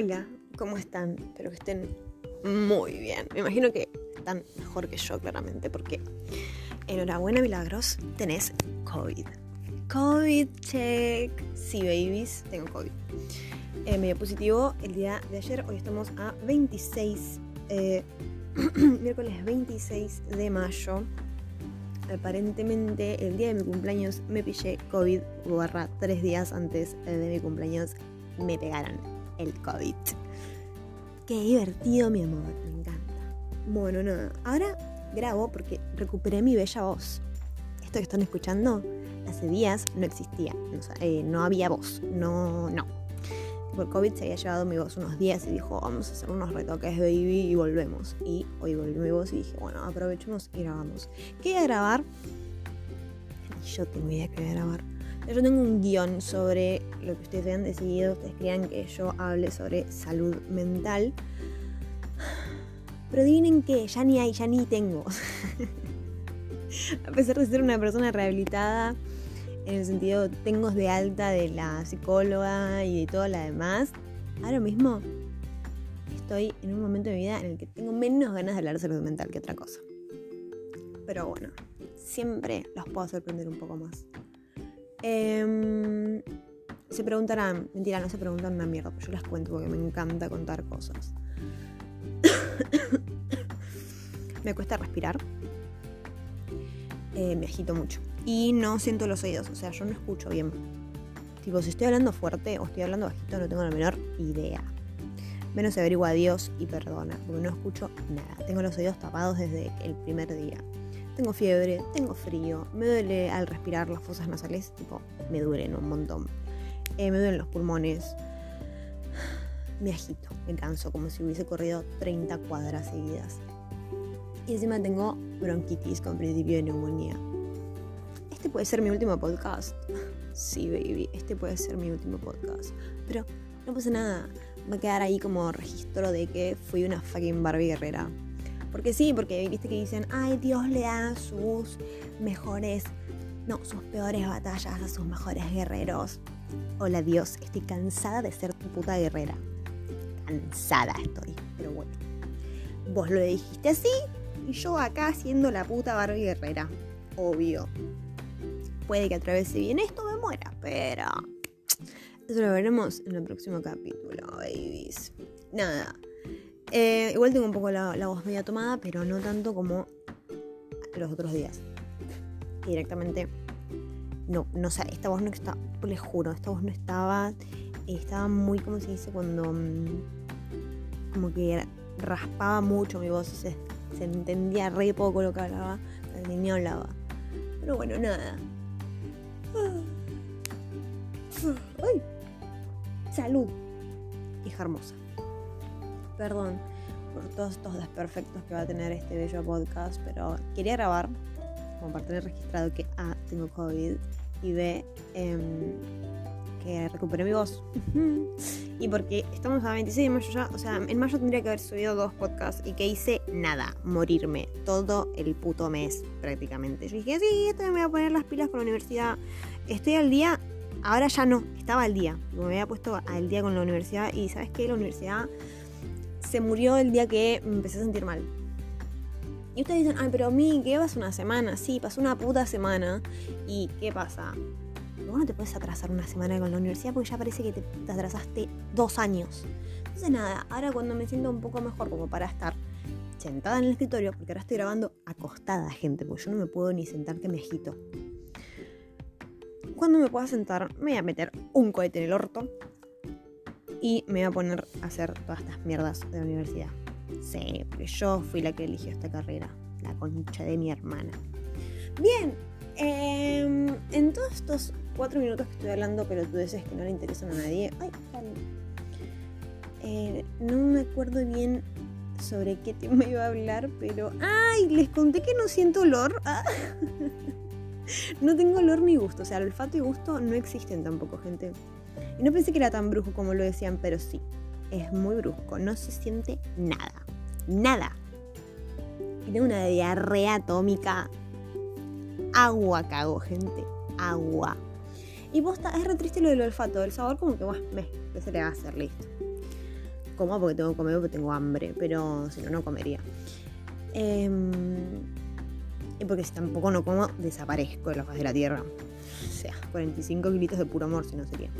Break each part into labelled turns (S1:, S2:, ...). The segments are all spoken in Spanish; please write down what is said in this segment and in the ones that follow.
S1: Hola, ¿cómo están? Espero que estén muy bien. Me imagino que están mejor que yo, claramente, porque enhorabuena, milagros, tenés COVID. COVID check. Sí, babies, tengo COVID. Eh, me dio positivo el día de ayer. Hoy estamos a 26, eh, miércoles 26 de mayo. Aparentemente, el día de mi cumpleaños me pillé COVID barra tres días antes de mi cumpleaños me pegaron el COVID. Qué divertido, mi amor, me encanta. Bueno, nada, ahora grabo porque recuperé mi bella voz. Esto que están escuchando, hace días no existía, eh, no había voz, no, no. Por COVID se había llevado mi voz unos días y dijo, vamos a hacer unos retoques, baby, y volvemos. Y hoy volví mi voz y dije, bueno, aprovechemos y grabamos. ¿Qué voy a grabar? Yo tengo idea que voy a grabar yo tengo un guion sobre lo que ustedes hayan decidido. Ustedes crean que yo hable sobre salud mental. Pero adivinen que ya ni hay, ya ni tengo. A pesar de ser una persona rehabilitada, en el sentido tengo de alta de la psicóloga y de todo lo demás, ahora mismo estoy en un momento de mi vida en el que tengo menos ganas de hablar de salud mental que otra cosa. Pero bueno, siempre los puedo sorprender un poco más. Em, se preguntarán, mentira, no se preguntan una mierda, pero yo las cuento porque me encanta contar cosas. me cuesta respirar. Eh, me agito mucho. Y no siento los oídos, o sea, yo no escucho bien. Tipo, si estoy hablando fuerte o estoy hablando bajito, no tengo la menor idea. Menos averigua a Dios y perdona, porque no escucho nada. Tengo los oídos tapados desde el primer día tengo fiebre, tengo frío, me duele al respirar las fosas nasales, tipo, me duelen un montón. Eh, me duelen los pulmones. Me agito, me canso, como si hubiese corrido 30 cuadras seguidas. Y encima tengo bronquitis con principio de neumonía. Este puede ser mi último podcast. Sí, baby, este puede ser mi último podcast. Pero no pasa nada. Va a quedar ahí como registro de que fui una fucking Barbie guerrera. Porque sí, porque viste que dicen, ay, Dios le da sus mejores, no, sus peores batallas a sus mejores guerreros. Hola Dios, estoy cansada de ser tu puta guerrera. Cansada estoy, pero bueno. Vos lo dijiste así y yo acá siendo la puta Barbie guerrera. Obvio. Puede que atravese bien esto me muera, pero... Eso lo veremos en el próximo capítulo, babies. Nada, eh, igual tengo un poco la, voz media tomada, pero no tanto como los otros días. Directamente, no, no sé, esta voz no está, les juro, esta voz no estaba, estaba muy, como se dice, cuando, mm, como que raspaba mucho mi voz, se, se entendía re poco lo que hablaba, ni hablaba. Pero bueno, nada. ¡Ay! Salud. Hija hermosa perdón por todos estos desperfectos que va a tener este bello podcast, pero quería grabar como para tener registrado que A, tengo COVID y B, em, que recuperé mi voz. y porque estamos a 26 de mayo ya, o sea, en mayo tendría que haber subido dos podcasts y que hice nada, morirme todo el puto mes prácticamente. Yo dije, sí, esto me voy a poner las pilas con la universidad. Estoy al día, ahora ya no, estaba al día. Me había puesto al día con la universidad y sabes qué, la universidad se murió el día que me empecé a sentir mal. Y ustedes dicen, ay, pero a mí, ¿qué vas una semana? Sí, pasó una puta semana. ¿Y qué pasa? Vos no te puedes atrasar una semana con la universidad porque ya parece que te, atrasaste dos años. Entonces nada, ahora cuando me siento un poco mejor como para estar sentada en el escritorio, porque ahora estoy grabando acostada, gente, porque yo no me puedo ni sentar que me agito. Cuando me pueda sentar, me voy a meter un cohete en el orto y me voy a poner a hacer todas estas mierdas de la universidad. Sí, porque yo fui la que eligió esta carrera, la concha de mi hermana. Bien, em, en todos estos cuatro minutos que estoy hablando, pero tú dices que no le interesan a nadie. Ay, eh, no me acuerdo bien sobre qué tema iba a hablar, pero. ¡Ay! Les conté que no siento olor. Ah. no tengo olor ni gusto. O sea, olfato y gusto no existen tampoco, gente. Y no pensé que era tan brusco como lo decían, pero sí, es muy brusco, no se siente nada, nada. Tengo una diarrea atómica. Agua cago, gente, agua. Y posta, es re triste lo del olfato, el sabor como que, bueno, me, se le va a hacer listo. como porque tengo que comer porque tengo hambre, pero si no, no comería. Em, y porque si tampoco no como, desaparezco de la faz de la tierra. O sea, 45 kilitos de puro amor, si no sería.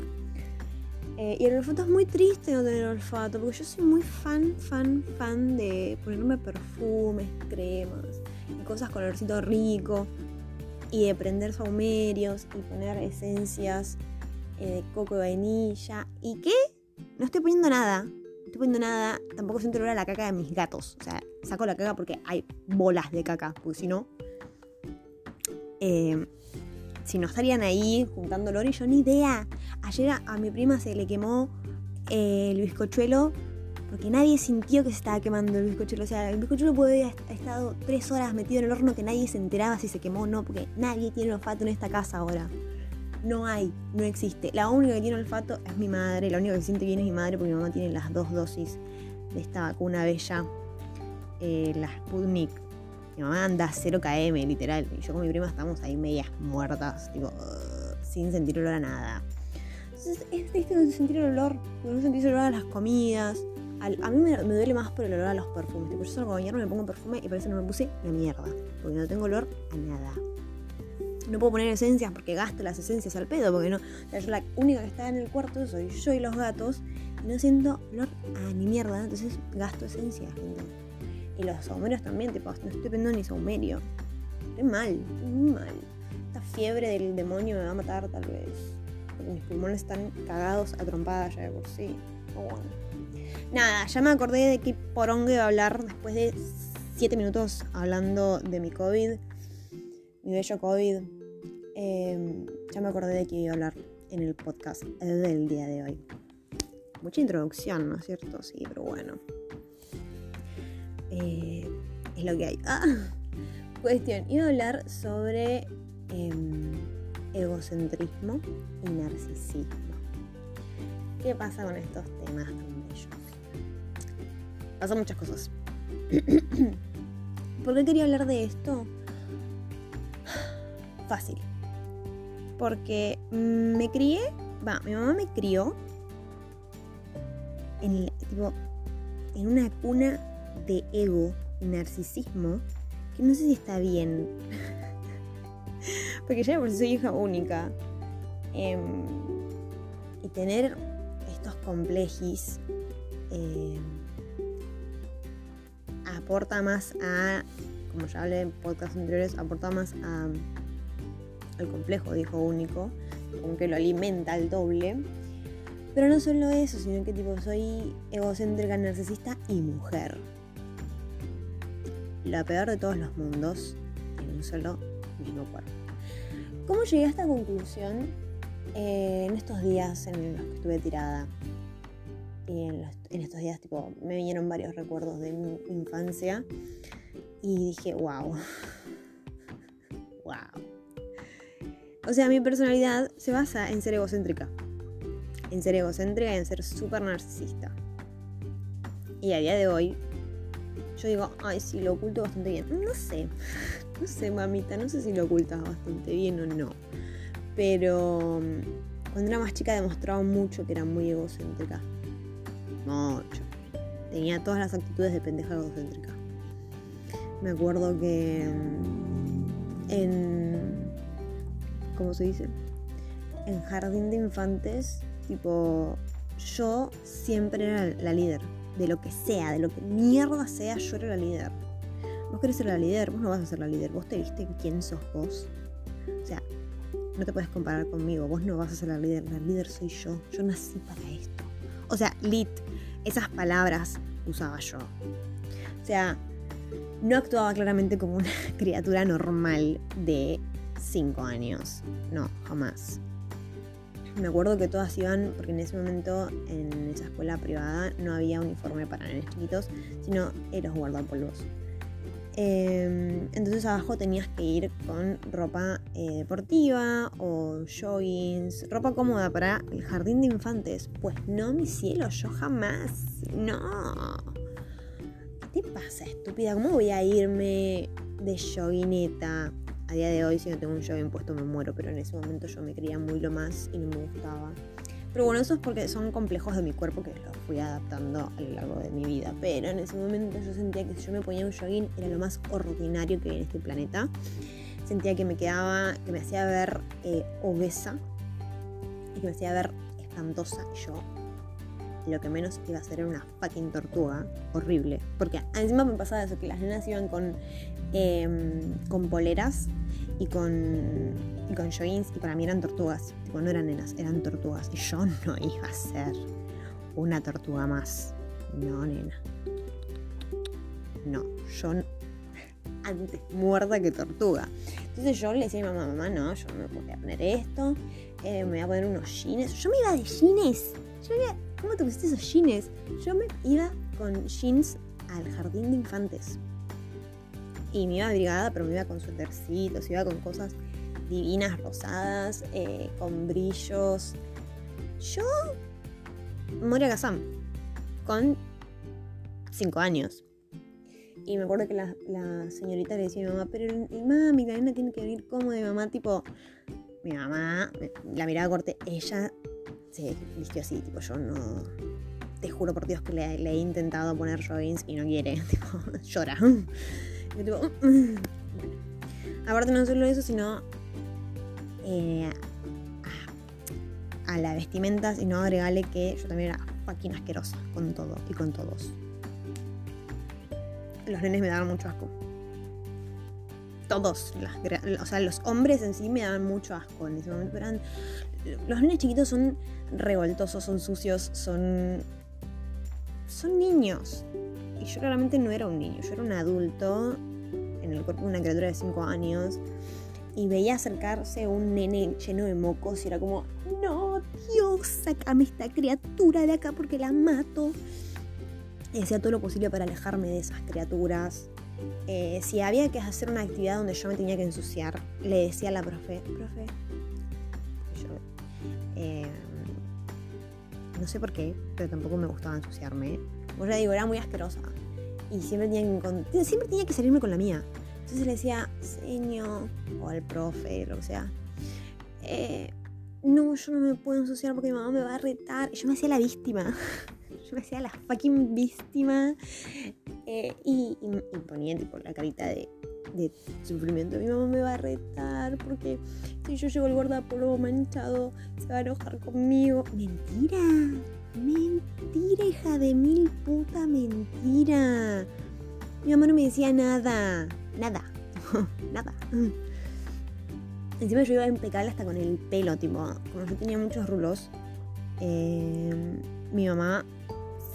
S1: Eh, y el olfato es muy triste no tener olfato, porque yo soy muy fan, fan, fan de ponerme perfumes, cremas y cosas con olorcito rico, y de prender saumerios y poner esencias eh, de coco y vainilla. ¿Y qué? No estoy poniendo nada. No estoy poniendo nada. Tampoco siento olor a la caca de mis gatos. O sea, saco la caca porque hay bolas de caca, porque si no. Eh, si no estarían ahí juntando olor y yo ni idea. Ayer a, mi prima se le quemó eh, el bizcochuelo porque nadie sintió que se estaba quemando el bizcochuelo. O sea, el bizcochuelo puede haber estado tres horas metido en el horno que nadie se enteraba si se quemó o no, porque nadie tiene olfato en esta casa ahora. No hay, no existe. La única que tiene olfato es mi madre, la única que siente bien es mi madre porque mi mamá tiene las dos dosis de esta vacuna bella, eh, la Sputnik. Mi mamá anda 0 km, literal. Y yo con mi prima estamos ahí medias muertas, sin sentir olor a nada. Entonces es triste sentir el olor, no sentís olor a las comidas. a mí me, duele más por el olor a los perfumes. Tipo, yo salgo a me pongo perfume y parece que no me puse la mierda. Porque no tengo olor a nada. No puedo poner esencias porque gasto las esencias al pedo. Porque no. Yo la única que está en el cuarto soy yo y los gatos. Y no siento olor a ni mierda. Entonces gasto esencias, gente. Y los saumerios también, tipo, no estoy prendiendo ni saumerio. Estoy mal, muy mal. Esta fiebre del demonio me va a matar tal vez. Porque mis pulmones están cagados a trompadas ya de por sí. bueno. Nada, ya me acordé de qué porongo iba a hablar después de 7 minutos hablando de mi COVID. Mi bello COVID. Em, ya me acordé de qué iba a hablar en el podcast del día de hoy. Mucha introducción, ¿no es cierto? Sí, pero bueno. Eh, es lo que hay. Ah, cuestión, iba a hablar sobre em, egocentrismo y narcisismo. ¿Qué pasa con estos temas tan bellos? Pasan muchas cosas. ¿Por qué quería hablar de esto? Fácil. Porque me crié, va, mi mamá me crió en, en una cuna de ego y narcisismo que no sé si está bien. Porque yo por soy hija única. Em, y tener estos complejis em, aporta más a, como ya hablé en podcasts anteriores, aporta más a, al complejo de hijo único, como que lo alimenta al doble. Pero no solo eso, sino que tipo soy egocéntrica, narcisista y mujer la peor de todos los mundos en un solo mismo cuerpo. ¿Cómo llegué a esta conclusión eh, en estos días en los que estuve tirada? Y en, estos días tipo, me vinieron varios recuerdos de mi infancia y dije, wow, wow. O sea, mi personalidad se basa en ser egocéntrica. En ser egocéntrica y en ser súper narcisista. Y a día de hoy yo digo, ay, sí, lo oculto bastante bien. No sé, no sé, mamita, no sé si lo ocultas bastante bien o no. Pero mm, cuando era más chica demostraba mucho que era muy egocéntrica. Mucho. Tenía todas las actitudes de pendeja egocéntrica. Me acuerdo que mm, en. ¿Cómo se dice? En jardín de infantes, tipo, yo siempre era la líder de lo que sea, de lo que mierda sea, yo era la líder. Vos querés ser la líder, vos no vas a ser la líder. Vos te viste quién sos vos. O sea, no te puedes comparar conmigo. Vos no vas a ser la líder. La líder soy yo. Yo nací para esto. O sea, lit, esas palabras usaba yo. O sea, no actuaba claramente como una criatura normal de 5 años. No, jamás. Me acuerdo que todas iban, porque en ese momento en esa escuela privada no había uniforme para nenes chiquitos, sino los guardapolvos. Em, entonces abajo tenías que ir con ropa eh, deportiva o joggings, ropa cómoda para el jardín de infantes. Pues no, mi cielo, yo jamás. No. ¿Qué te pasa, estúpida? ¿Cómo voy a irme de joguineta? A día de hoy si no tengo un jogging puesto me muero, pero en ese momento yo me creía muy lo más y no me gustaba. Pero bueno, eso es porque son complejos de mi cuerpo que los fui adaptando a lo largo de mi vida. Pero en ese momento yo sentía que si yo me ponía un jogging era lo más ordinario que hay en este planeta. Sentía que me quedaba, que me hacía ver eh, obesa y que me hacía ver espantosa. Y yo lo que menos iba a ser era una fucking tortuga. Horrible. Porque encima me pasaba eso, que las nenas iban con, em, con poleras y con, y con joggings y para mí eran tortugas. Tipo, no eran nenas, eran tortugas. Y yo no iba a ser una tortuga más. No, nena. No, yo antes muerta que tortuga. Entonces yo le decía a mi mamá, mamá, no, yo no me voy a poner esto, eh, me voy a poner unos jeans. Yo me iba de jeans. Yo iba, ¿Cómo te pusiste esos jeans? Yo me iba con jeans al jardín de infantes. Y me iba abrigada, pero me iba con suétercitos, iba con cosas divinas, rosadas, eh, con brillos. Yo, Moria Kazam, con 5 años. Y me acuerdo que la, señorita le decía a mi mamá, pero el, mami, la nena tiene que venir. Y mi mamá, tipo, mi mamá, la mirada corte, ella se vistió así, tipo, yo no. Te juro por Dios que le, he intentado poner joggings y no quiere, tipo, llora. Y tipo, Aparte, no solo eso, sino eh, a, la vestimenta, sino agregarle que yo también era fucking asquerosa con todo y con todos. Los nenes me daban mucho asco. Todos, o sea, los hombres en sí me daban mucho asco en ese momento. Eran, los nenes chiquitos son revoltosos, son sucios, son. son niños. Y yo claramente no era un niño, yo era un adulto en el cuerpo de una criatura de 5 años. Y veía acercarse un nene lleno de mocos y era como, no, Dios, sacame esta criatura de acá porque la mato. Y hacía todo lo posible para alejarme de esas criaturas. Eh, si había que hacer una actividad donde yo me tenía que ensuciar, le decía a la profe, profe, no sé por qué, pero tampoco me gustaba ensuciarme. Como ya digo, era muy asquerosa. Y siempre tenía que, siempre tenía que salirme con la mía. Entonces le decía, señor, o al profe, lo que sea. Eh, no, yo no me puedo ensuciar porque mi mamá me va a retar. Yo me hacía la víctima. Yo me hacía la fucking víctima. Eh, y, ponía tipo la carita de, de, sufrimiento. Mi mamá me va a retar porque si yo llevo el guardapolvo manchado, se va a enojar conmigo. Mentira. Mentira, hija de mil puta mentira. Mi mamá no me decía nada. Nada. nada. Encima yo iba impecable hasta con el pelo, tipo, como yo tenía muchos rulos, eh, mi mamá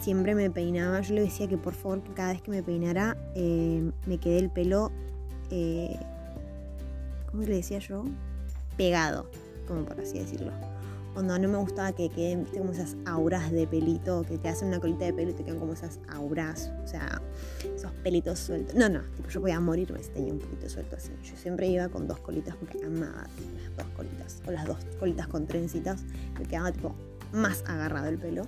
S1: siempre me peinaba. Yo le decía que por favor cada vez que me peinara eh, me quede el pelo, eh, ¿cómo le decía yo? Pegado, como por así decirlo. Cuando no me gustaba que queden como esas auras de pelito, que te hacen una colita de pelo y te quedan como esas auras, o sea, esos pelitos sueltos. No, no, yo podía morirme si tenía un poquito suelto así. Yo siempre iba con dos colitas porque amaba las dos colitas, o las dos colitas con trencitas, me quedaba tipo más agarrado el pelo.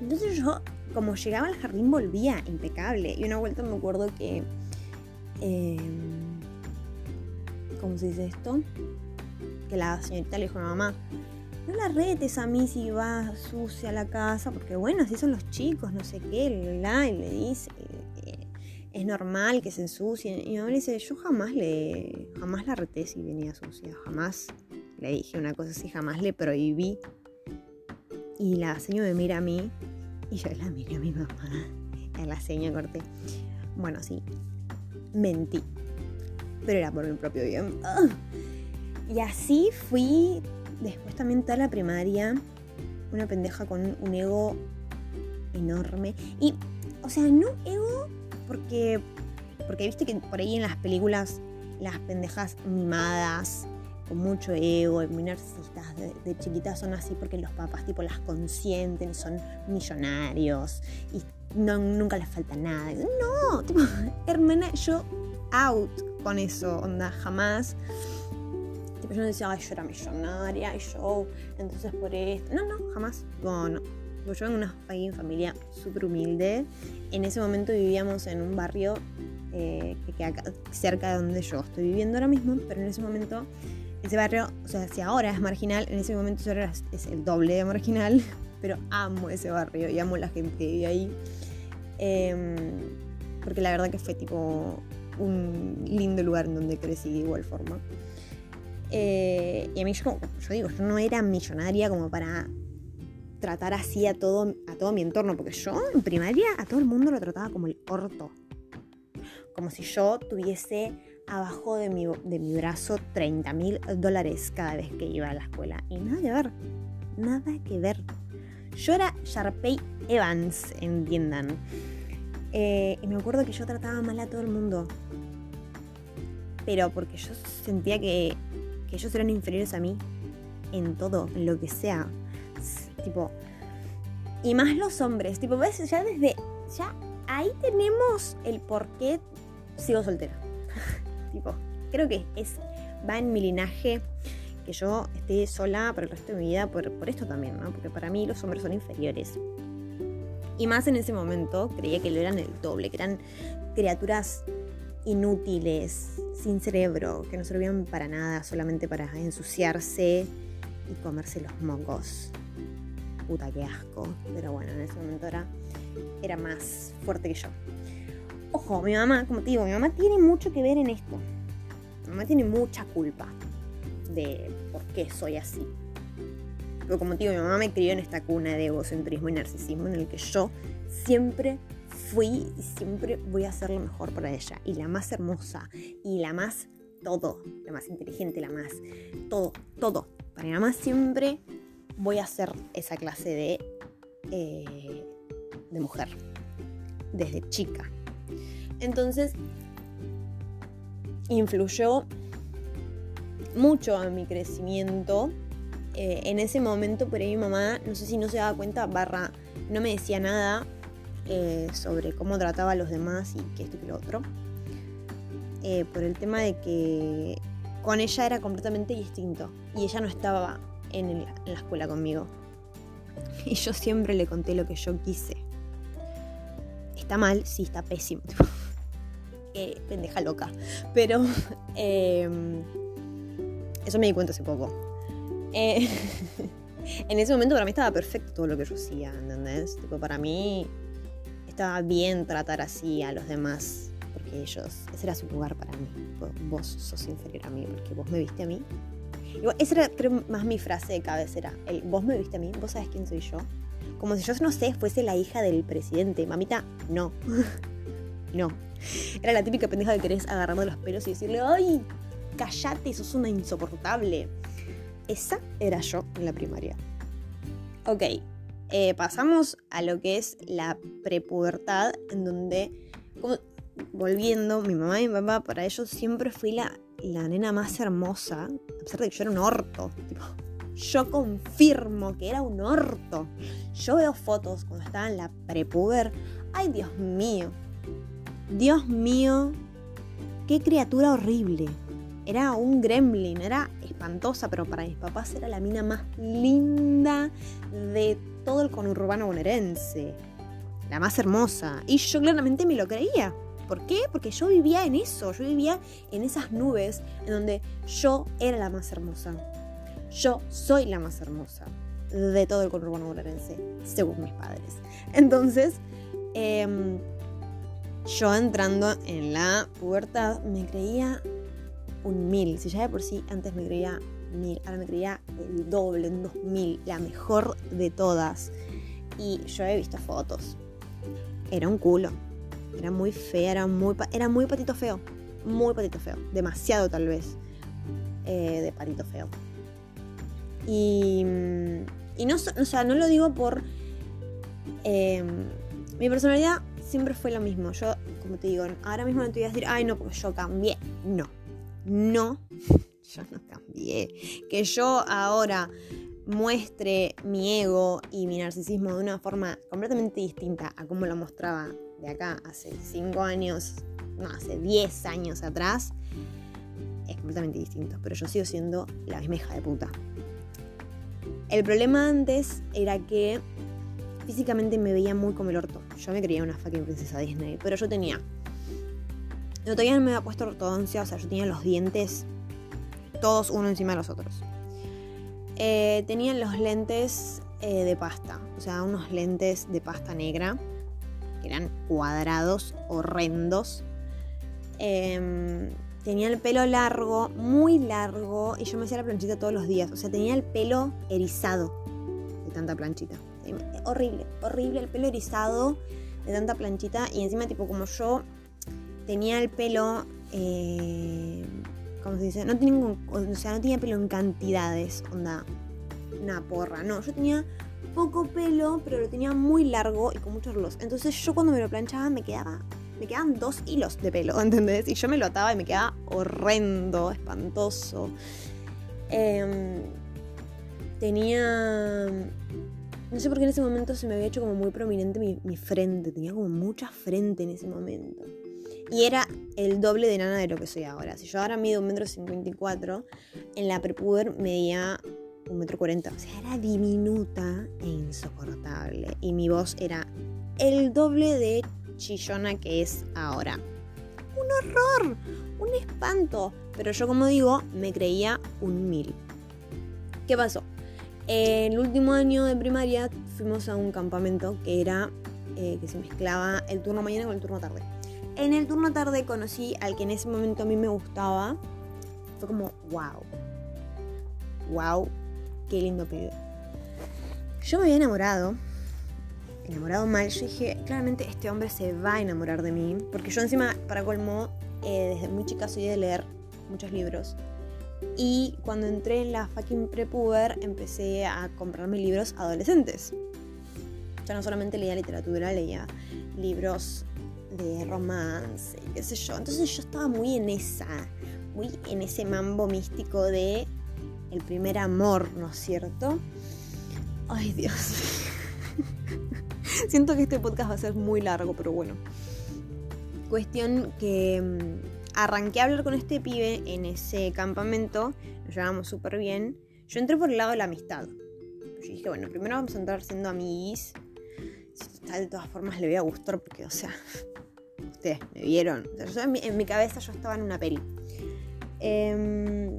S1: Entonces yo, como llegaba al jardín, volvía impecable. Y una vuelta me acuerdo que... Em, ¿Cómo se dice esto? Que la señorita le dijo a mamá, no la retes a mí si vas sucia a la casa, porque bueno, así son los chicos, no sé qué, la, y le dice que es normal que se ensucien. Y mi mamá le dice, yo jamás le, jamás la reté si venía sucia, jamás le dije una cosa así, jamás le prohibí. Y la señora me mira a mí y yo la miré a mi mamá. A la seña corté. Bueno, sí. Mentí. Pero era por mi propio bien. Y así fui después también toda la primaria. Una pendeja con un ego enorme. Y, o sea, no ego porque, porque viste que por ahí en las películas las pendejas mimadas con mucho ego y muy narcisistas de, chiquitas son así porque los papás tipo las consienten, son millonarios no, nunca les falta nada. No, tipo, hermana, yo out con eso, onda, jamás. Tipo, yo no decía, ay, yo era millonaria y yo, entonces por esto. No, no, jamás. No, no. Yo vengo de una familia súper humilde. En ese momento vivíamos en un barrio eh, que queda cerca de donde yo estoy viviendo ahora mismo, pero en ese momento ese barrio, o sea, si ahora es marginal, en ese momento era, es el doble de marginal, pero amo ese barrio y amo la gente vive ahí. Em, porque la verdad que fue tipo un lindo lugar en donde crecí de igual forma. Eh, y a mí yo, digo, yo no era millonaria como para tratar así a todo, a todo mi entorno, porque yo en primaria a todo el mundo lo trataba como el orto. Como si yo tuviese abajo de mi, de mi brazo 30 mil dólares cada vez que iba a la escuela. Y nada que ver, nada que ver. Era Sharpay Evans, entiendan. Eh, y me acuerdo que yo trataba mal a todo el mundo. Pero porque yo sentía que, que ellos eran inferiores a mí. En todo, en lo que sea. Tipo. Y más los hombres. Tipo, ves, ya desde. Ya ahí tenemos el por qué sigo soltera. tipo, creo que es. Va en mi linaje que yo esté sola por el resto de mi vida por, por esto también, ¿no? Porque para mí los hombres son inferiores. Y más en ese momento creía que lo eran el doble, que eran criaturas inútiles, sin cerebro, que no servían para nada, solamente para ensuciarse y comerse los mocos. Puta, qué asco. Pero bueno, en ese momento era, era más fuerte que yo. Ojo, mi mamá, como te digo, mi mamá tiene mucho que ver en esto. Mi mamá tiene mucha culpa de por qué soy así. Pero como te digo, mi mamá me crió en esta cuna de egocentrismo y narcisismo en el que yo siempre fui y siempre voy a ser lo mejor para ella. Y la más hermosa, y la más todo, la más inteligente, la más todo, todo. Para mi mamá siempre voy a ser esa clase de, eh, de mujer, desde chica. Entonces, influyó mucho en mi crecimiento eh, en ese momento por ahí mi mamá, no sé si no se daba cuenta, barra, no me decía nada eh, sobre cómo trataba a los demás y que esto y lo otro. Eh, por el tema de que con ella era completamente distinto y ella no estaba en, la escuela conmigo. Y yo siempre le conté lo que yo quise. Está mal, sí, está pésimo. pendeja loca. Pero em, eso me di cuenta hace poco. Eh, en ese momento para mí estaba perfecto todo lo que yo hacía, ¿entendés? Tipo, para mí estaba bien tratar así a los demás, porque ellos, ese era su lugar para mí. Vos sos inferior a mí, porque vos me viste a mí. esa era, creo, más mi frase de cabecera. El vos me viste a mí, vos sabes quién soy yo. Como si yo, no sé, fuese la hija del presidente. Mamita, no. no. Era la típica pendeja que querés agarrarme los pelos y decirle, ¡ay! Cállate, sos una insoportable. Esa era yo en la primaria. Ok, eh, pasamos a lo que es la prepubertad, en donde, volviendo, mi mamá y mi papá, para ellos siempre fui la, la nena más hermosa, a pesar de que yo era un orto. yo confirmo que era un orto. Yo veo fotos cuando estaba en la prepuber. Ay, Dios mío. Dios mío. Qué criatura horrible. Era un gremlin, era espantosa, pero para mis papás era la mina más linda de todo el conurbano bonaerense. La más hermosa. Y yo claramente me lo creía. ¿Por qué? Porque yo vivía en eso, yo vivía en esas nubes en donde yo era la más hermosa. Yo soy la más hermosa de todo el conurbano bonaerense, según mis padres. Entonces, em, yo entrando en la pubertad me creía un mil. Si ya de por sí antes me creía mil, ahora me creía el doble, un dos mil, la mejor de todas. Y yo he visto fotos. Era un culo. Era muy fea, era muy, era muy patito feo. Muy patito feo. Demasiado tal vez. Eh, de patito feo. Y, y no, o sea, no lo digo por... Em, mi personalidad siempre fue lo mismo. Yo, como te digo, ahora mismo no te voy a decir, ay no, porque yo cambié. No, no, yo no cambié. Que yo ahora muestre mi ego y mi narcisismo de una forma completamente distinta a como lo mostraba de acá hace 5 años, no, hace 10 años atrás, es completamente distinto. Pero yo sigo siendo la misma hija de puta. El problema antes era que físicamente me veía muy como el orto. Yo me creía una fucking princesa Disney, pero yo tenía no, todavía no me había puesto ortodoncia, o sea, yo tenía los dientes todos uno encima de los otros. Eh, tenían los lentes eh, de pasta, o sea, unos lentes de pasta negra, que eran cuadrados, horrendos. Em, tenía el pelo largo, muy largo, y yo me hacía la planchita todos los días. O sea, tenía el pelo erizado de tanta planchita. Horrible, horrible el pelo erizado de tanta planchita. Y encima, tipo, como yo tenía el pelo. Eh, ¿Cómo se dice? No tenía, o sea, no tenía pelo en cantidades, onda. Una porra. No, yo tenía poco pelo, pero lo tenía muy largo y con muchos rulos. Entonces yo cuando me lo planchaba me quedaba me quedaban dos hilos de pelo, ¿entendés? Y yo me lo ataba y me quedaba horrendo, espantoso. Em, tenía... No sé por qué en ese momento se me había hecho como muy prominente mi, frente, tenía como mucha frente en ese momento. Y era el doble de nana de lo que soy ahora. Si yo ahora mido un metro cincuenta en la prepuber medía un metro cuarenta. O sea, era diminuta e insoportable. Y mi voz era el doble de chillona que es ahora. Un horror, un espanto. Pero yo como digo, me creía un mil. ¿Qué pasó? El último año de primaria fuimos a un campamento que era eh, que se mezclaba el turno mañana con el turno tarde. En el turno tarde conocí al que en ese momento a mí me gustaba. Fue como, wow. Wow, qué lindo pibe. Yo me había enamorado enamorado mal, yo dije, claramente este hombre se va a enamorar de mí. Porque yo encima, para colmo, eh, desde muy chica soy de leer muchos libros. Y cuando entré en la fucking prepuber, empecé a comprarme libros adolescentes. Ya no solamente leía literatura, leía libros de romance, qué sé yo. Entonces yo estaba muy en esa, muy en ese mambo místico de el primer amor, ¿no es cierto? Ay, Dios. Siento que este podcast va a ser muy largo, pero bueno. Cuestión que mm, arranqué a hablar con este pibe en ese campamento, nos llevábamos súper bien. Yo entré por el lado de la amistad. Yo dije, bueno, primero vamos a entrar siendo amiguis. Si de todas formas le voy a gustar, porque, o sea, me vieron. en, mi, cabeza yo estaba en una peli. Em,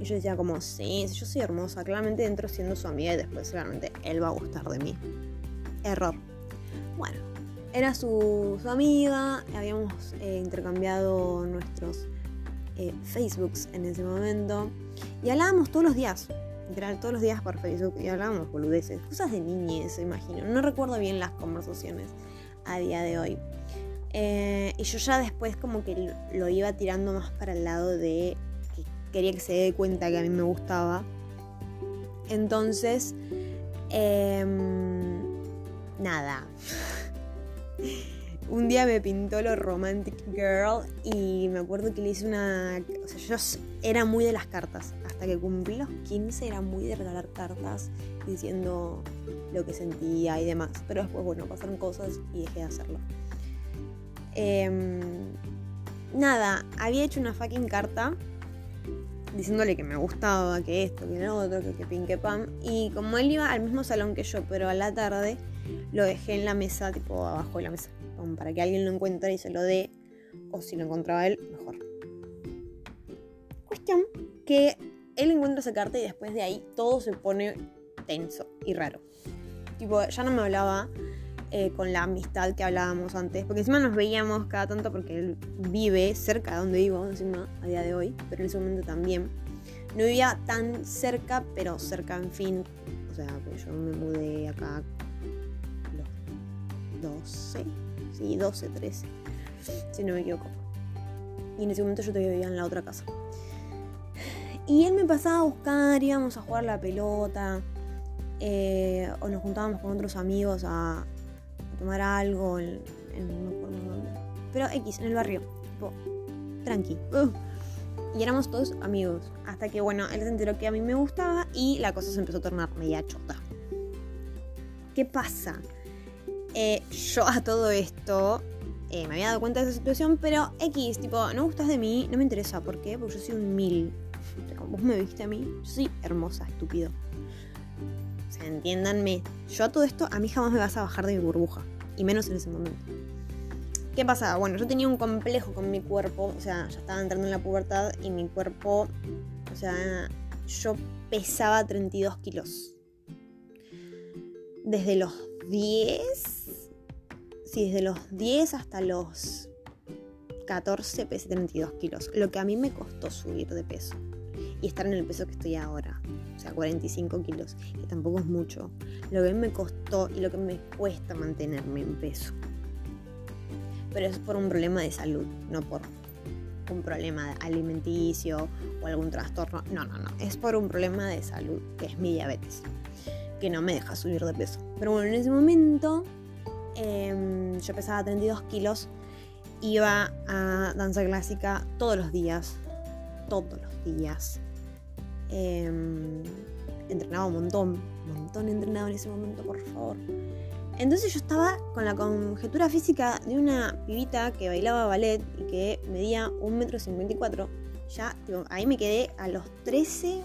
S1: y yo decía como, sí, yo soy hermosa, claramente entro siendo su amiga y después claramente él va a gustar de mí. Error. Bueno, era su, amiga, habíamos eh, intercambiado nuestros eh, Facebooks en ese momento y hablábamos todos los días, literal, todos los días por Facebook y hablábamos boludeces, cosas de niñez, imagino. No recuerdo bien las conversaciones a día de hoy. Eh, y yo ya después como que lo iba tirando más para el lado de que quería que se dé cuenta que a mí me gustaba. Entonces, eh, nada. Un día me pintó lo romantic girl y me acuerdo que le hice una... O sea, yo era muy de las cartas. Hasta que cumplí los 15 era muy de regalar cartas diciendo lo que sentía y demás. Pero después, bueno, pasaron cosas y dejé de hacerlo. Em, nada, había hecho una fucking carta diciéndole que me gustaba, que esto, que lo otro, que, que pin, que pam. Y como él iba al mismo salón que yo, pero a la tarde, lo dejé en la mesa, tipo abajo de la mesa, para que alguien lo encuentre y se lo dé, o si lo encontraba él, mejor. Cuestión que él encuentra esa carta y después de ahí todo se pone tenso y raro. Tipo, ya no me hablaba eh, con la amistad que hablábamos antes, porque encima nos veíamos cada tanto porque él vive cerca de donde vivo, encima, a día de hoy, pero en ese momento también. No vivía tan cerca, pero cerca, en fin. O sea, pues yo me mudé acá 12, sí, 12, 13, si no me equivoco. Y en ese momento yo todavía vivía en la otra casa. Y él me pasaba a buscar, íbamos a jugar la pelota, eh, o nos juntábamos con otros amigos a, tomar algo, en, no dónde. Pero X, en el barrio, tipo, tranqui. Uh. Y éramos todos amigos. Hasta que, bueno, él se enteró que a mí me gustaba y la cosa se empezó a tornar media chota. ¿Qué pasa? Eh, yo a todo esto eh, me había dado cuenta de esa situación, pero X, tipo, no gustas de mí, no me interesa. ¿Por qué? Porque yo soy un mil. vos me viste a mí, yo soy hermosa, estúpido. Sea, entiéndanme. Yo a todo esto, a mí jamás me vas a bajar de mi burbuja. Y menos en ese momento. ¿Qué pasaba? Bueno, yo tenía un complejo con mi cuerpo. O sea, ya estaba entrando en la pubertad y mi cuerpo O sea, yo pesaba 32 kilos. Desde los 10, sí, desde los 10 hasta los 14 pesé 32 kilos. Lo que a mí me costó subir de peso y estar en el peso que estoy ahora. O sea, 45 kilos, que tampoco es mucho. Lo que me costó y lo que me cuesta mantenerme en peso. Pero es por un problema de salud, no por un problema alimenticio o algún trastorno. No, no, no. Es por un problema de salud, que es mi diabetes, que no me deja subir de peso. Pero bueno, en ese momento em, yo pesaba 32 kilos, iba a danza clásica todos los días, todos los días. Em, entrenaba un montón, un montón entrenaba en ese momento, por favor. Entonces yo estaba con la conjetura física de una pibita que bailaba ballet y que medía 1,54 m. Ya, ahí me quedé a los 13,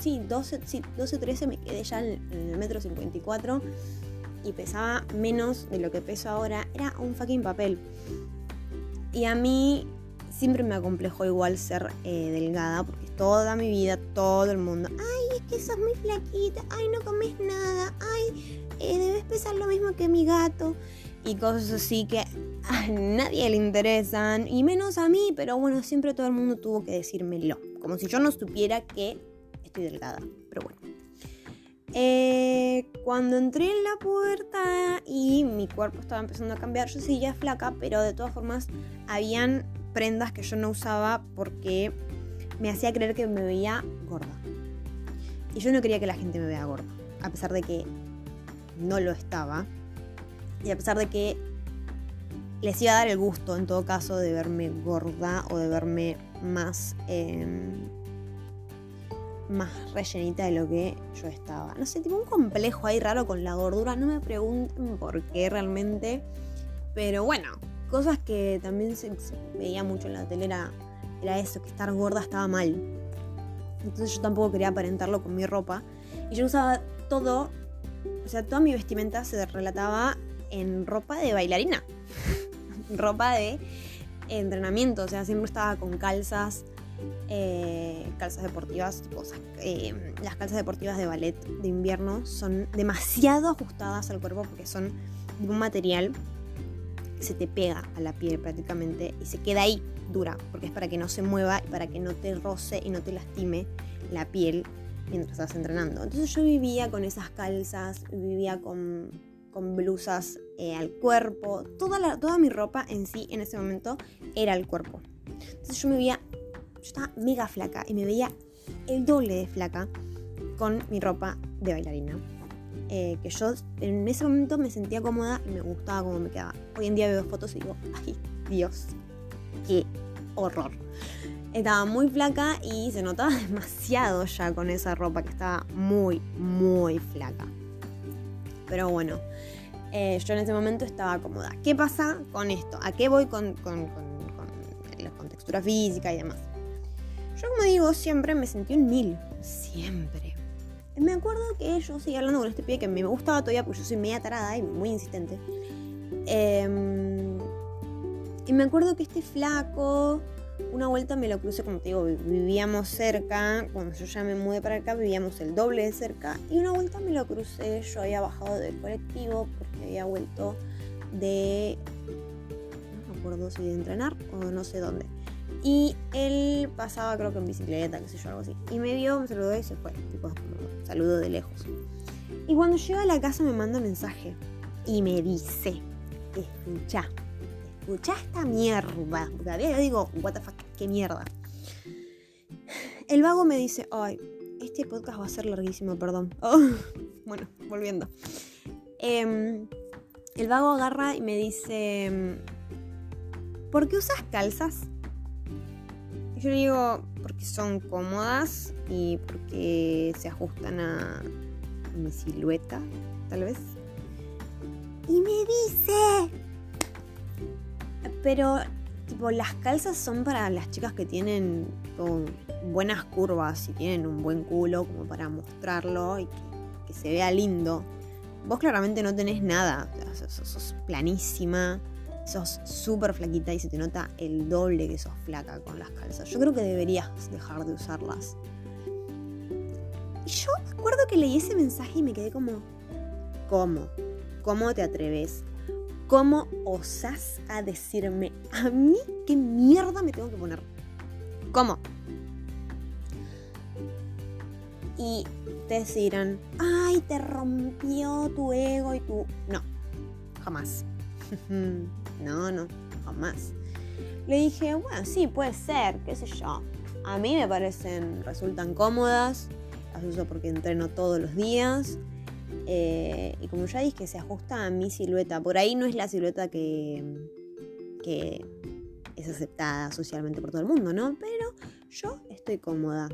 S1: sí, 12, sí, 12, 13 me quedé ya en, el metro 54 y pesaba menos de lo que peso ahora. Era un fucking papel. Y a mí siempre me acomplejó igual ser eh, delgada, porque toda mi vida, todo el mundo, ay, es que sos muy flaquita, ay, no comes nada, ay, eh, debes pesar lo mismo que mi gato. Y cosas así que a nadie le interesan, y menos a mí, pero bueno, siempre todo el mundo tuvo que decírmelo, como si yo no supiera que estoy delgada, pero bueno. Eh, cuando entré en la puerta y mi cuerpo estaba empezando a cambiar, yo seguía flaca, pero de todas formas habían prendas que yo no usaba porque me hacía creer que me veía gorda. Y yo no quería que la gente me vea gorda, a pesar de que no lo estaba. Y a pesar de que les iba a dar el gusto, en todo caso, de verme gorda o de verme más, em, más rellenita de lo que yo estaba. No sé, tipo un complejo ahí raro con la gordura. No me pregunten por qué realmente. Pero bueno, cosas que también se, veía mucho en la tele era, eso, que estar gorda estaba mal. Entonces yo tampoco quería aparentarlo con mi ropa. Y yo usaba todo, o sea, toda mi vestimenta se relataba en ropa de bailarina. ropa de entrenamiento, o sea, siempre estaba con calzas, eh, calzas deportivas, tipo, eh, las calzas deportivas de ballet de invierno son demasiado ajustadas al cuerpo porque son de un material se te pega a la piel prácticamente y se queda ahí dura, porque es para que no se mueva y para que no te roce y no te lastime la piel mientras estás entrenando. Entonces yo vivía con esas calzas, vivía con, con blusas eh, al cuerpo, toda, la, toda mi ropa en sí en ese momento era el cuerpo. Entonces yo me veía, yo estaba mega flaca y me veía el doble de flaca con mi ropa de bailarina. Eh, que yo en ese momento me sentía cómoda y me gustaba cómo me quedaba. Hoy en día veo fotos y digo, ay, Dios, qué horror. Estaba muy flaca y se notaba demasiado ya con esa ropa que estaba muy, muy flaca. Pero bueno, eh, yo en ese momento estaba cómoda. ¿Qué pasa con esto? ¿A qué voy con, con, con textura física y demás? Yo como digo, siempre me sentí un mil. Siempre me acuerdo que yo seguía hablando con este pibe que me gustaba todavía porque yo soy media tarada y muy insistente. Em, y me acuerdo que este flaco, una vuelta me lo crucé, como te digo, vivíamos cerca, cuando yo ya me mudé para acá vivíamos el doble de cerca, y una vuelta me lo crucé, yo había bajado del colectivo porque había vuelto de, no me acuerdo si de entrenar o no sé dónde. Y él pasaba, creo que en bicicleta, qué sé yo, algo así. Y me vio, me saludó y se fue. Tipo, saludo de lejos. Y cuando llega a la casa me manda un mensaje. Y me dice, escucha, escucha esta mierda. Porque a digo, what the fuck, qué mierda. El vago me dice, ay, este podcast va a ser larguísimo, perdón. Oh, bueno, volviendo. Em, el vago agarra y me dice, ¿por qué usas calzas? Yo le digo porque son cómodas y porque se ajustan a mi silueta, tal vez. Y me dice, pero tipo las calzas son para las chicas que tienen buenas curvas y tienen un buen culo como para mostrarlo y que, se vea lindo. Vos claramente no tenés nada, sos planísima sos súper flaquita y se te nota el doble que sos flaca con las calzas. Yo creo que deberías dejar de usarlas. que leí ese mensaje y me quedé como, ¿cómo? ¿Cómo te atreves? ¿Cómo osas a decirme a mí qué mierda me tengo que poner? ¿Cómo? Y ustedes dirán, ay, te rompió tu ego y tu... No, jamás. no, no, jamás. Le dije, bueno, sí, puede ser, qué sé yo. A mí me parecen, resultan cómodas, las uso porque entreno todos los días. Eh, y como ya dije, se ajusta a mi silueta. Por ahí no es la silueta que, que es aceptada socialmente por todo el mundo, ¿no? Pero yo estoy cómoda.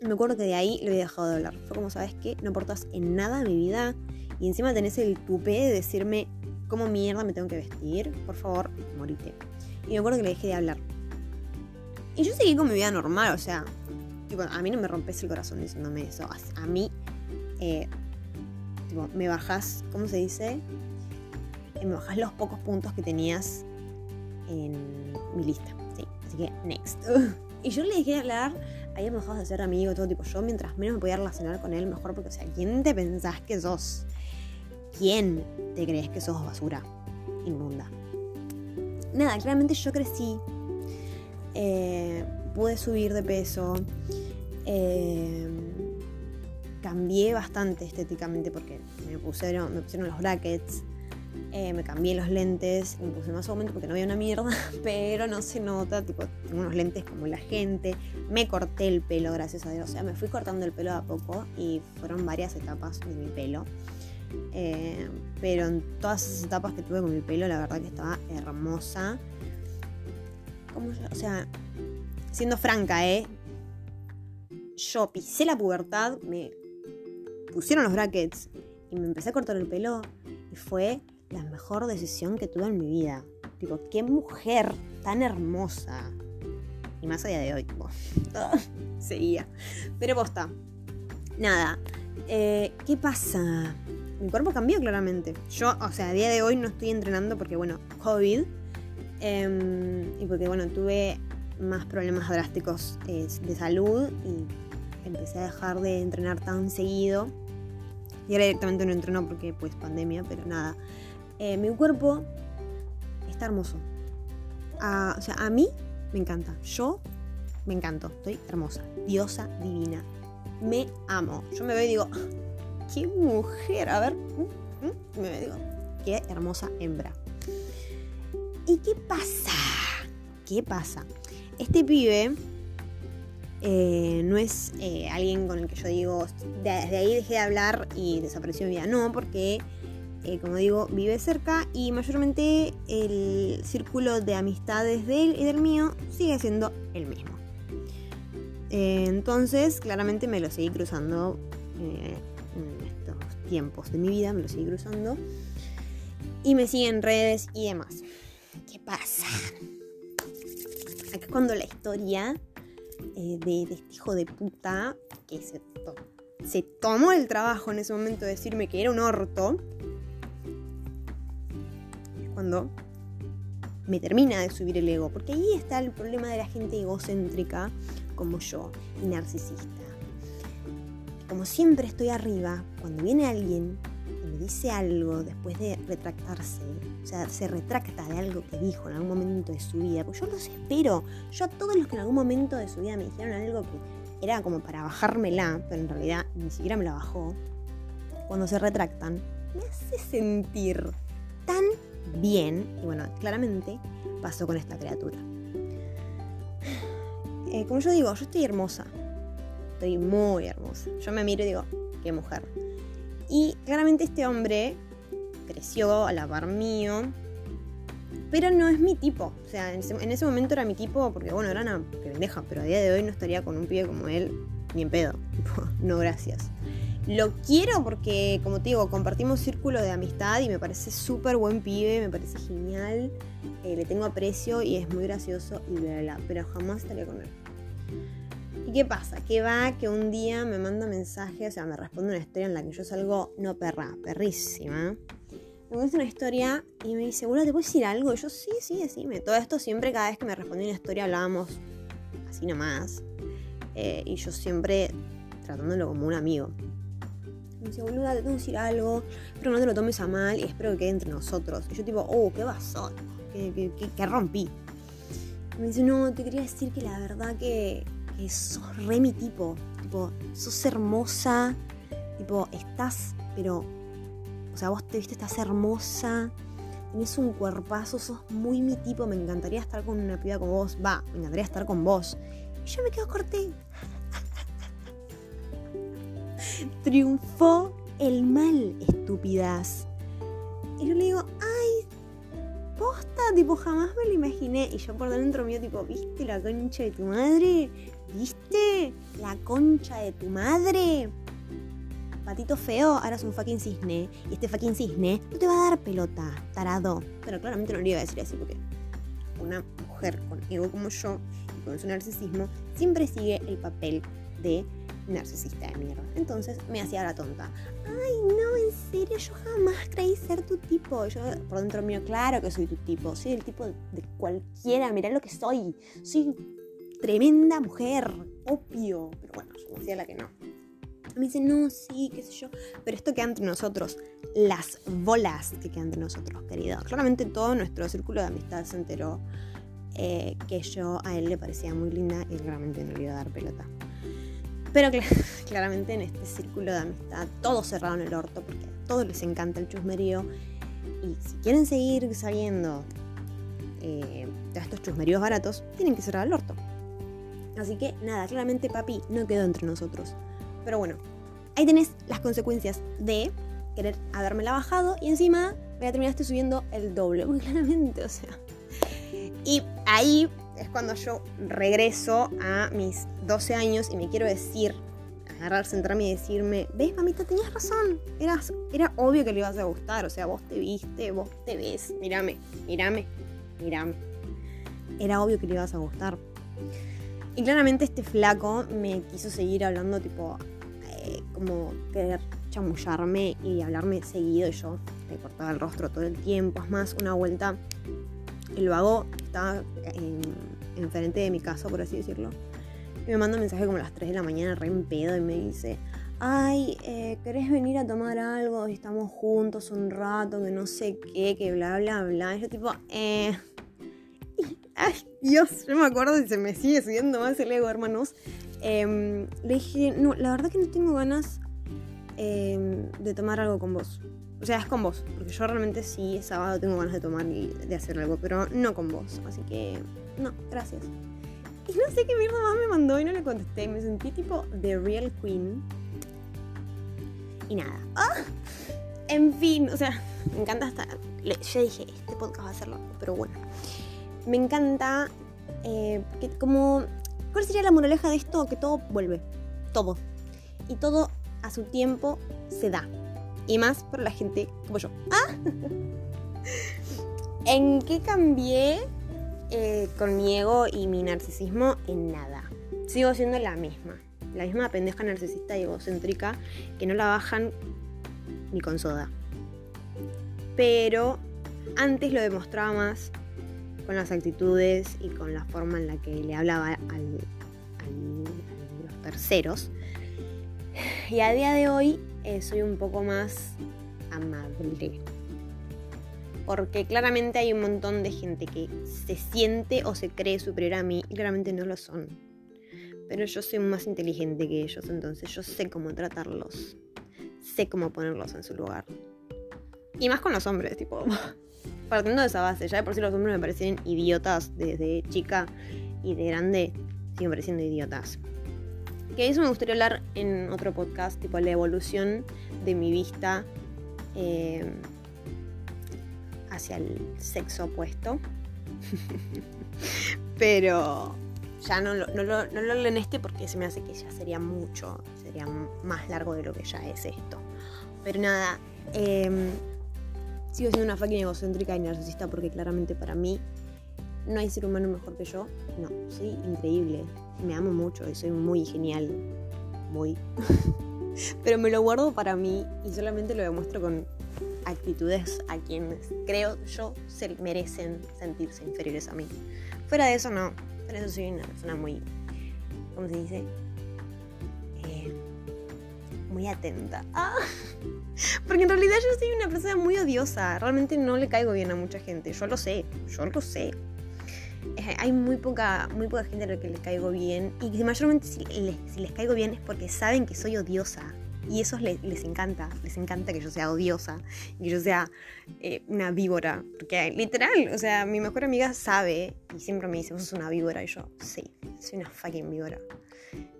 S1: Me acuerdo que de ahí le había dejado de hablar. Fue como, ¿sabes qué? No aportas en nada a mi vida. Y encima tenés el tupé de decirme cómo mierda me tengo que vestir. Por favor, morite. Y me acuerdo que le dejé de hablar. Y yo seguí con mi vida normal, o sea, a mí no me rompes el corazón diciéndome eso. A, mí, eh, me bajas, ¿cómo se dice? Eh, me bajas los pocos puntos que tenías en mi lista. Sí, así que next. y yo le dejé de hablar, habíamos dejado de ser amigos, todo tipo. Yo, mientras menos me podía relacionar con él, mejor, porque, o sea, ¿quién te pensás que sos? ¿Quién te crees que sos basura? Inmunda. Nada, claramente yo crecí. Eh, pude subir de peso. Eh, cambié bastante estéticamente porque me pusieron, me pusieron los brackets. Eh, me cambié los lentes, me puse más aumento porque no había una mierda, pero no se nota, tipo, tengo unos lentes como la gente, me corté el pelo, gracias a Dios, o sea, me fui cortando el pelo a poco y fueron varias etapas de mi pelo, eh, pero en todas esas etapas que tuve con mi pelo, la verdad que estaba hermosa, o sea, siendo franca, ¿eh? Yo pisé la pubertad, me pusieron los brackets y me empecé a cortar el pelo y fue la mejor decisión que tuve en mi vida. Digo, qué mujer tan hermosa. Y más allá de hoy, seguía. Pero posta. Nada. Eh, ¿Qué pasa? Mi cuerpo cambió claramente. Yo, o sea, a día de hoy no estoy entrenando porque, bueno, COVID. Em, y porque, bueno, tuve más problemas drásticos eh, de salud y empecé a dejar de entrenar tan seguido. Y ahora directamente no entreno porque pues pandemia, pero nada. Eh, mi cuerpo está hermoso. o sea, a mí me encanta. Yo me encanto. Estoy hermosa. Diosa divina. Me amo. Yo me veo y digo, ah, qué mujer. A ver. Mm, mm", me veo y digo, qué hermosa hembra. ¿Y qué pasa? ¿Qué pasa? Este pibe eh, no es eh, alguien con el que yo digo, desde ahí dejé de hablar y desapareció mi vida. No, porque, eh, como digo, vive cerca y mayormente el círculo de amistades de él y del mío sigue siendo el mismo. entonces, claramente me lo seguí cruzando en estos tiempos de mi vida, me lo seguí cruzando. Y me sigue en redes y demás. ¿Qué pasa? Acá cuando la historia eh, de, este hijo de puta, que se, se tomó el trabajo en ese momento de decirme que era un orto, es cuando me termina de subir el ego. Porque ahí está el problema de la gente egocéntrica como yo y narcisista. Como siempre estoy arriba, cuando viene alguien me dice algo después de retractarse, o sea, se retracta de algo que dijo en algún momento de su vida. Pues yo los espero. Yo a todos los que en algún momento de su vida me dijeron algo que era como para bajármela, pero en realidad ni siquiera me la bajó, cuando se retractan, me hace sentir tan bien. Y bueno, claramente pasó con esta criatura. Eh, como yo digo, yo estoy hermosa. Estoy muy hermosa. Yo me miro y digo, qué mujer. Y claramente este hombre creció a la mío. Pero no es mi tipo. O sea, en ese, momento era mi tipo porque, bueno, era una pendeja. Pero a día de hoy no estaría con un pibe como él ni en pedo. no, gracias. Lo quiero porque, como te digo, compartimos círculo de amistad y me parece súper buen pibe, me parece genial. Eh, le tengo aprecio y es muy gracioso y bla, bla. Pero jamás estaría con él. ¿Y qué pasa? Que va que un día me manda mensaje, o sea, me responde una historia en la que yo salgo, no perra, perrísima me cuenta una historia y me dice, bueno, ¿te puedo decir algo? Y yo, sí, sí, decime. Todo esto siempre, cada vez que me respondía una historia, hablábamos así nomás. Eh, y yo siempre tratándolo como un amigo. Me dice, boluda, te tengo que decir algo, pero no te lo tomes a mal y espero que quede entre nosotros. Y yo tipo, oh, qué pasó, que, que, rompí. me dice, no, te quería decir que la verdad que, sos re mi tipo. Tipo, sos hermosa. Tipo, estás, pero. O sea, vos te viste, estás hermosa. Tenés un cuerpazo, sos muy mi tipo. Me encantaría estar con una piba como vos. Va, me encantaría estar con vos. Y yo me quedo corté. Triunfó el mal, estúpidas. Y yo le digo, ay, posta, tipo, jamás me lo imaginé. Y yo por dentro mío, tipo, ¿viste la concha de tu madre? ¿Viste la concha de tu madre? Patito feo, ahora es un fucking cisne. Y este fucking cisne no te va a dar pelota, tarado. Pero claramente no le iba a decir así porque una mujer con ego como yo y con su narcisismo siempre sigue el papel de narcisista de mierda. Entonces me hacía la tonta. Ay, no, en serio, yo jamás creí ser tu tipo. Yo por dentro mío, claro que soy tu tipo. Soy el tipo de cualquiera. Mirá lo que soy. Soy tremenda mujer, obvio. Pero bueno, yo me hacía la que no. Me dice, no, sí, qué sé yo. Pero esto queda entre nosotros. Las bolas que quedan entre nosotros, querido. Claramente todo nuestro círculo de amistad se enteró eh, que yo a él le parecía muy linda y claramente no le iba a dar pelota. Pero claramente en este círculo de amistad todos cerraron el orto porque a todos les encanta el chusmerío. Y si quieren seguir sabiendo eh, estos chusmeríos baratos, tienen que cerrar el orto. Así que nada, claramente papi no quedó entre nosotros. Pero bueno, ahí tenés las consecuencias de querer habérmela bajado y encima me la terminaste subiendo el doble. Muy claramente, o sea. Y ahí es cuando yo regreso a mis 12 años y me quiero decir, agarrar, centrarme y decirme, ves, mamita, tenías razón. Eras, era obvio que le ibas a gustar. O sea, vos te viste, vos te ves. Mírame, mírame, mírame. Era obvio que le ibas a gustar. Y claramente este flaco me quiso seguir hablando, tipo, eh, como querer chamullarme y hablarme seguido. Y yo le cortaba el rostro todo el tiempo. Es más, una vuelta, el vago estaba en, enfrente de mi casa, por así decirlo. Y me manda un mensaje como a las 3 de la mañana, re en pedo, y me dice: Ay, eh, ¿querés venir a tomar algo? Estamos juntos un rato, que no sé qué, que bla, bla, bla. Y yo, tipo, eh Ay, Dios, yo me acuerdo y se me sigue subiendo más el ego, hermanos. Em, le dije, no, la verdad que no tengo ganas em, de tomar algo con vos. O sea, es con vos, porque yo realmente sí, sábado tengo ganas de tomar y de hacer algo, pero no con vos. Así que, no, gracias. Y no sé qué mierda más me mandó y no le contesté. Me sentí tipo The Real Queen. Y nada. ¡Ah! En fin, o sea, me encanta hasta. Yo dije, este podcast va a loco, pero bueno me encanta eh, que como... ¿Cuál sería la moraleja de esto? Que todo vuelve. Todo. Y todo a su tiempo se da. Y más para la gente como yo. ¡Ah! ¿En qué cambié eh, con mi ego y mi narcisismo? En nada. Sigo siendo la misma. La misma pendeja narcisista y egocéntrica que no la bajan ni con soda. Pero antes lo demostraba más con las actitudes y con la forma en la que le hablaba a los terceros. Y a día de hoy eh, soy un poco más amable. Porque claramente hay un montón de gente que se siente o se cree superior a mí y claramente no lo son. Pero yo soy más inteligente que ellos, entonces yo sé cómo tratarlos. Sé cómo ponerlos en su lugar. Y más con los hombres, tipo, partiendo de esa base, ya de por sí los hombres me parecen idiotas desde chica y de grande siguen pareciendo idiotas. Que eso me gustaría hablar en otro podcast, tipo la evolución de mi vista eh, hacia el sexo opuesto. Pero ya no lo, no, lo, no en este porque se me hace que ya sería mucho, sería más largo de lo que ya es esto. Pero nada, eh, Sigo siendo una fucking egocéntrica y narcisista porque claramente para mí no hay ser humano mejor que yo. No, soy increíble. Me amo mucho y soy muy genial. Muy. Pero me lo guardo para mí y solamente lo demuestro con actitudes a quienes creo yo se merecen sentirse inferiores a mí. Fuera de eso, no. Fuera de eso soy una persona muy. ¿Cómo se dice? Eh, muy atenta. Ah, porque en realidad yo soy una persona muy odiosa. Realmente no le caigo bien a mucha gente. Yo lo sé, yo lo sé. Eh, hay muy poca, muy poca gente a la que le caigo bien. Y mayormente si les, si caigo bien es porque saben que soy odiosa. Y eso les, les, encanta, les encanta que yo sea odiosa, que yo sea eh, una víbora. Porque literal, o sea, mi mejor amiga sabe y siempre me dice, vos sos una víbora. Y yo, sí, soy una fucking víbora.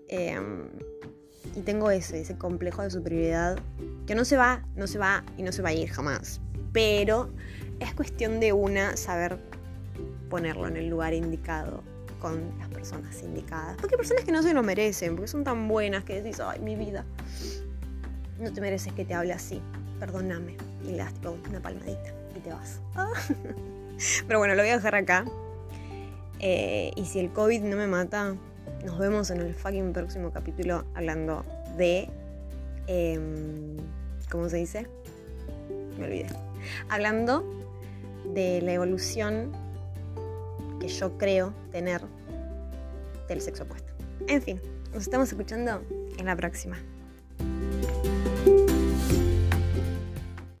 S1: Em, y tengo ese, ese complejo de superioridad que no se va, no se va y no se va a ir jamás. Pero es cuestión de una saber ponerlo en el lugar indicado con las personas indicadas. Porque hay personas que no se lo merecen, porque son tan buenas que decís, ay, mi vida, no te mereces que te hable así, perdóname. Y le das tipo una palmadita y te vas. Pero bueno, lo voy a dejar acá. Eh, y si el COVID no me mata, nos vemos en el fucking próximo capítulo hablando de... Em, ¿Cómo se dice? Me olvidé. Hablando de la evolución que yo creo tener del sexo opuesto. En fin, nos estamos escuchando en la próxima.